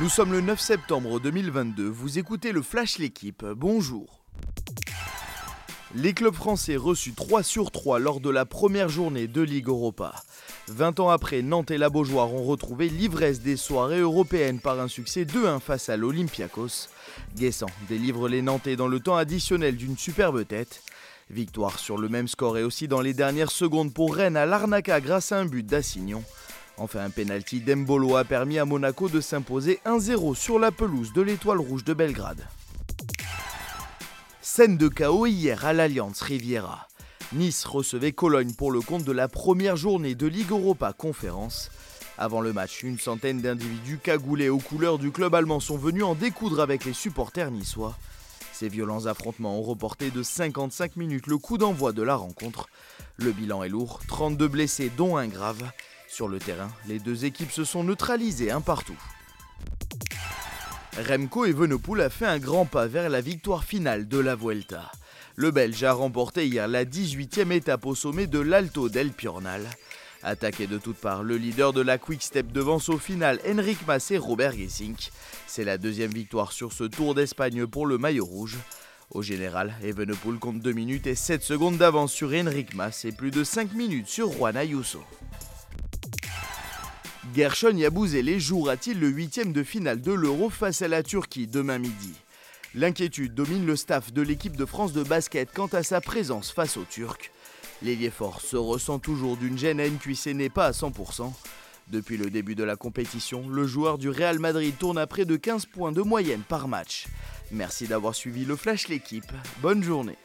Nous sommes le 9 septembre 2022, vous écoutez le Flash L'équipe, bonjour. Les clubs français reçus 3 sur 3 lors de la première journée de Ligue Europa. 20 ans après, Nantes et la Beaujoire ont retrouvé l'ivresse des soirées européennes par un succès 2-1 face à l'Olympiakos. Guessant délivre les Nantais dans le temps additionnel d'une superbe tête. Victoire sur le même score et aussi dans les dernières secondes pour Rennes à l'Arnaca grâce à un but d'Assignon. Enfin, un penalty d'Embolo a permis à Monaco de s'imposer 1-0 sur la pelouse de l'Étoile Rouge de Belgrade. Scène de chaos hier à l'Alliance Riviera. Nice recevait Cologne pour le compte de la première journée de Ligue Europa Conférence. Avant le match, une centaine d'individus cagoulés aux couleurs du club allemand sont venus en découdre avec les supporters niçois. Ces violents affrontements ont reporté de 55 minutes le coup d'envoi de la rencontre. Le bilan est lourd, 32 blessés dont un grave. Sur le terrain, les deux équipes se sont neutralisées un partout. Remco Evenepoel a fait un grand pas vers la victoire finale de la Vuelta. Le Belge a remporté hier la 18e étape au sommet de l'Alto del Piornal. Attaqué de toutes parts, le leader de la Quick Step devance au final Henrik Mas et Robert Gesink. C'est la deuxième victoire sur ce Tour d'Espagne pour le maillot rouge. Au général, Evenepoel compte 2 minutes et 7 secondes d'avance sur Henrik Mas et plus de 5 minutes sur Juan Ayuso. Gershon Yabouzele jouera-t-il le huitième de finale de l'Euro face à la Turquie demain midi? L'inquiétude domine le staff de l'équipe de France de basket quant à sa présence face aux Turcs. L'ailier fort se ressent toujours d'une gêne à une n'est pas à 100%. Depuis le début de la compétition, le joueur du Real Madrid tourne à près de 15 points de moyenne par match. Merci d'avoir suivi le Flash l'équipe. Bonne journée.